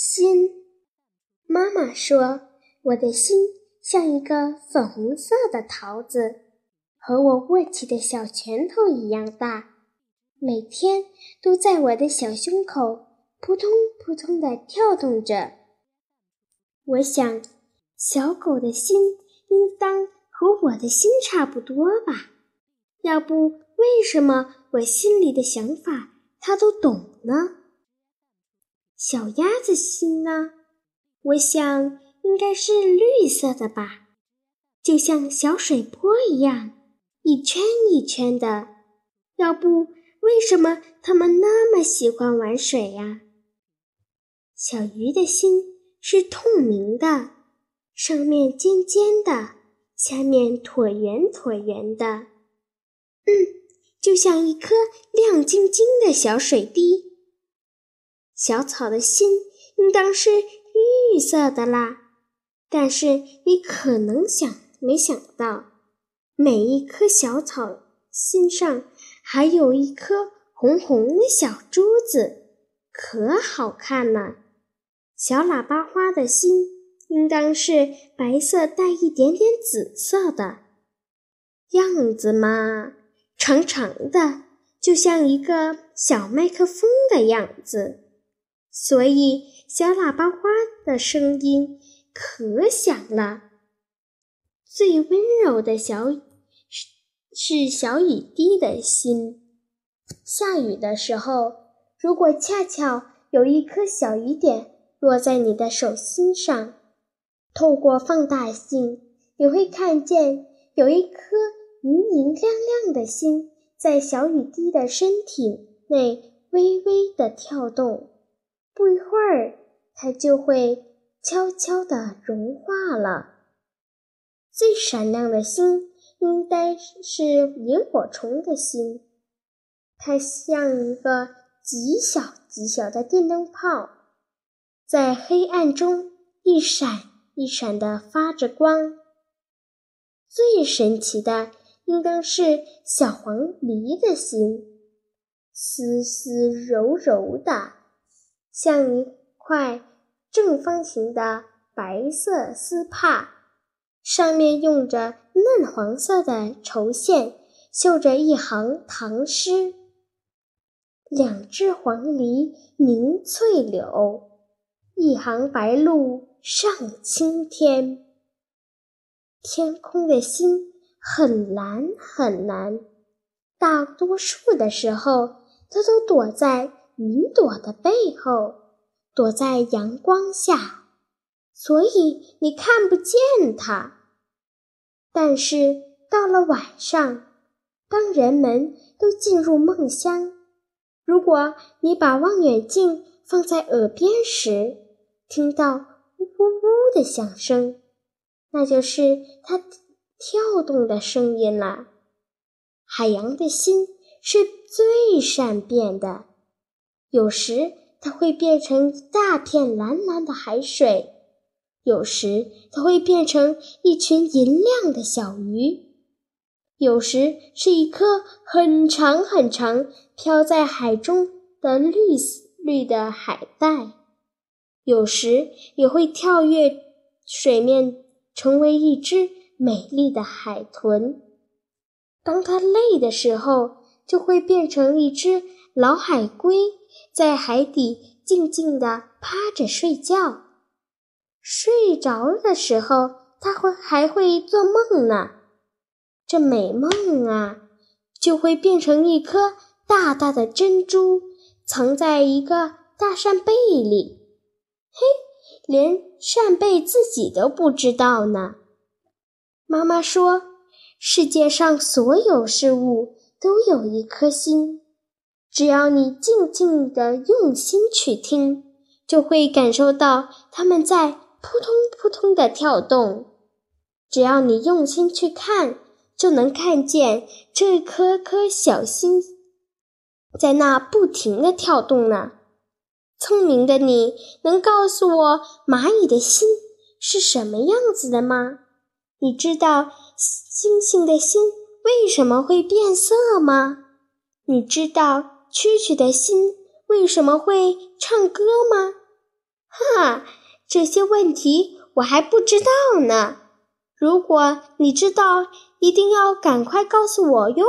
心，妈妈说，我的心像一个粉红色的桃子，和我握起的小拳头一样大，每天都在我的小胸口扑通扑通地跳动着。我想，小狗的心应当和我的心差不多吧？要不，为什么我心里的想法它都懂呢？小鸭子心呢？我想应该是绿色的吧，就像小水波一样，一圈一圈的。要不，为什么它们那么喜欢玩水呀？小鱼的心是透明的，上面尖尖的，下面椭圆椭圆的。嗯，就像一颗亮晶晶的小水滴。小草的心应当是绿色的啦，但是你可能想没想到，每一颗小草心上还有一颗红红的小珠子，可好看了。小喇叭花的心应当是白色带一点点紫色的，样子嘛，长长的，就像一个小麦克风的样子。所以，小喇叭花的声音可响了。最温柔的小是是小雨滴的心。下雨的时候，如果恰巧有一颗小雨点落在你的手心上，透过放大镜，你会看见有一颗莹莹亮亮的心在小雨滴的身体内微微的跳动。不一会儿，它就会悄悄地融化了。最闪亮的星应该是萤火虫的心，它像一个极小极小的电灯泡，在黑暗中一闪一闪地发着光。最神奇的应当是小黄鹂的心，丝丝柔柔的。像一块正方形的白色丝帕，上面用着嫩黄色的绸线绣着一行唐诗：“两只黄鹂鸣翠柳，一行白鹭上青天。”天空的心很蓝很蓝，大多数的时候，它都躲在。云朵的背后，躲在阳光下，所以你看不见它。但是到了晚上，当人们都进入梦乡，如果你把望远镜放在耳边时，听到呜呜呜的响声，那就是它跳动的声音了。海洋的心是最善变的。有时它会变成一大片蓝蓝的海水，有时它会变成一群银亮的小鱼，有时是一颗很长很长飘在海中的绿绿的海带，有时也会跳跃水面，成为一只美丽的海豚。当它累的时候，就会变成一只老海龟。在海底静静地趴着睡觉，睡着的时候，它会还会做梦呢。这美梦啊，就会变成一颗大大的珍珠，藏在一个大扇贝里。嘿，连扇贝自己都不知道呢。妈妈说，世界上所有事物都有一颗心。只要你静静的用心去听，就会感受到它们在扑通扑通的跳动。只要你用心去看，就能看见这颗颗小心在那不停的跳动呢。聪明的你能告诉我蚂蚁的心是什么样子的吗？你知道星星的心为什么会变色吗？你知道？蛐蛐的心为什么会唱歌吗？哈，这些问题我还不知道呢。如果你知道，一定要赶快告诉我哟。